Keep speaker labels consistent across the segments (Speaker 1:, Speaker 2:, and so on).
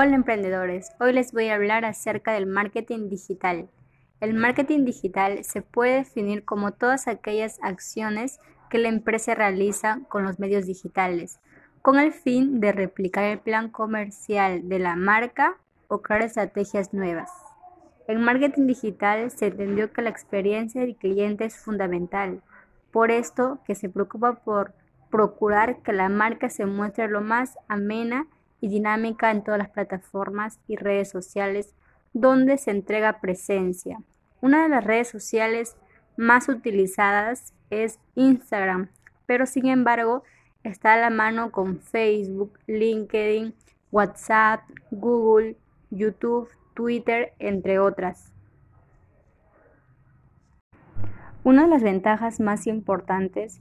Speaker 1: Hola emprendedores, hoy les voy a hablar acerca del marketing digital. El marketing digital se puede definir como todas aquellas acciones que la empresa realiza con los medios digitales, con el fin de replicar el plan comercial de la marca o crear estrategias nuevas. En marketing digital se entendió que la experiencia del cliente es fundamental, por esto que se preocupa por procurar que la marca se muestre lo más amena y dinámica en todas las plataformas y redes sociales donde se entrega presencia. Una de las redes sociales más utilizadas es Instagram, pero sin embargo está a la mano con Facebook, LinkedIn, WhatsApp, Google, YouTube, Twitter, entre otras. Una de las ventajas más importantes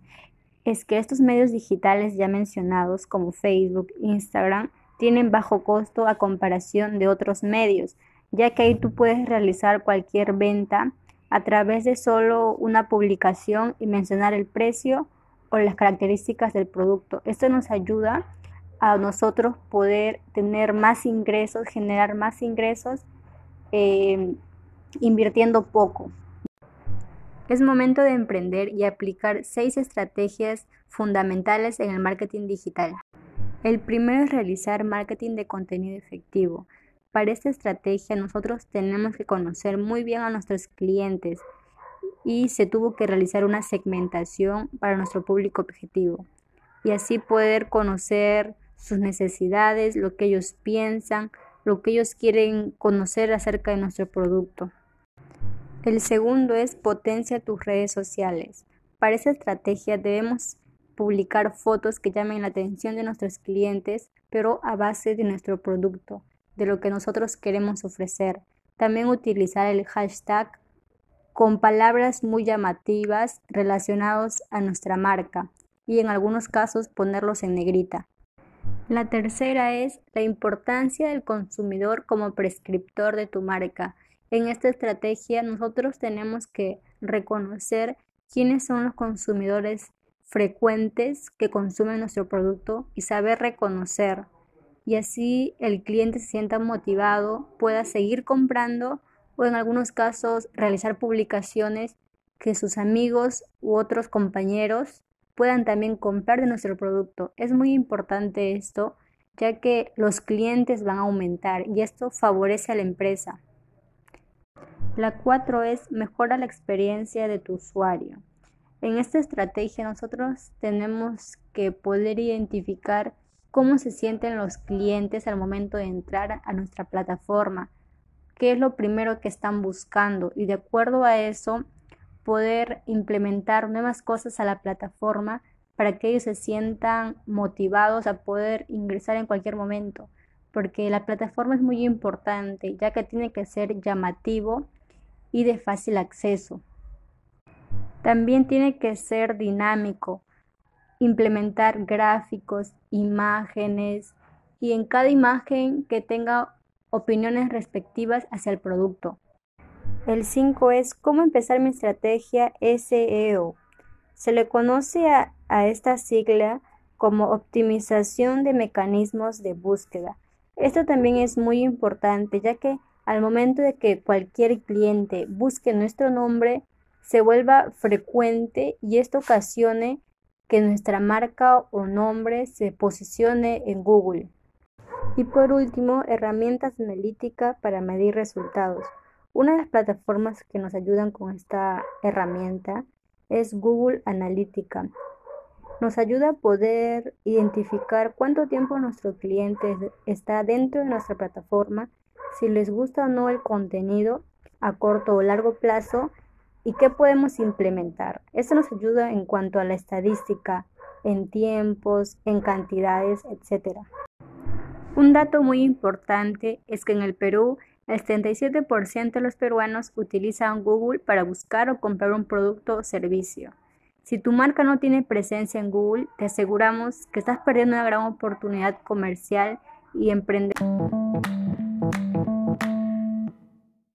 Speaker 1: es que estos medios digitales ya mencionados como Facebook, Instagram, tienen bajo costo a comparación de otros medios, ya que ahí tú puedes realizar cualquier venta a través de solo una publicación y mencionar el precio o las características del producto. Esto nos ayuda a nosotros poder tener más ingresos, generar más ingresos eh, invirtiendo poco. Es momento de emprender y aplicar seis estrategias fundamentales en el marketing digital. El primero es realizar marketing de contenido efectivo. Para esta estrategia nosotros tenemos que conocer muy bien a nuestros clientes y se tuvo que realizar una segmentación para nuestro público objetivo y así poder conocer sus necesidades, lo que ellos piensan, lo que ellos quieren conocer acerca de nuestro producto. El segundo es potencia tus redes sociales. Para esta estrategia debemos publicar fotos que llamen la atención de nuestros clientes, pero a base de nuestro producto, de lo que nosotros queremos ofrecer. También utilizar el hashtag con palabras muy llamativas relacionados a nuestra marca y en algunos casos ponerlos en negrita. La tercera es la importancia del consumidor como prescriptor de tu marca. En esta estrategia nosotros tenemos que reconocer quiénes son los consumidores frecuentes que consumen nuestro producto y saber reconocer. Y así el cliente se sienta motivado, pueda seguir comprando o en algunos casos realizar publicaciones que sus amigos u otros compañeros puedan también comprar de nuestro producto. Es muy importante esto ya que los clientes van a aumentar y esto favorece a la empresa. La cuatro es mejora la experiencia de tu usuario. En esta estrategia nosotros tenemos que poder identificar cómo se sienten los clientes al momento de entrar a nuestra plataforma, qué es lo primero que están buscando y de acuerdo a eso poder implementar nuevas cosas a la plataforma para que ellos se sientan motivados a poder ingresar en cualquier momento, porque la plataforma es muy importante ya que tiene que ser llamativo y de fácil acceso. También tiene que ser dinámico, implementar gráficos, imágenes y en cada imagen que tenga opiniones respectivas hacia el producto. El 5 es cómo empezar mi estrategia SEO. Se le conoce a, a, esta sigla como optimización de mecanismos de búsqueda. Esto también es muy importante ya que al momento de que cualquier cliente busque nuestro nombre, se vuelva frecuente y esto ocasione que nuestra marca o nombre se posicione en Google. Y por último, herramientas analíticas para medir resultados. Una de las plataformas que nos ayudan con esta herramienta es Google Analytica. Nos ayuda a poder identificar cuánto tiempo nuestro cliente está dentro de nuestra plataforma, si les gusta o no el contenido a corto o largo plazo ¿Y qué podemos implementar? Esto nos ayuda en cuanto a la estadística, en tiempos, en cantidades, etc. Un dato muy importante es que en el Perú el 77% de los peruanos utilizan Google para buscar o comprar un producto o servicio. Si tu marca no tiene presencia en Google, te aseguramos que estás perdiendo una gran oportunidad comercial y emprendedora.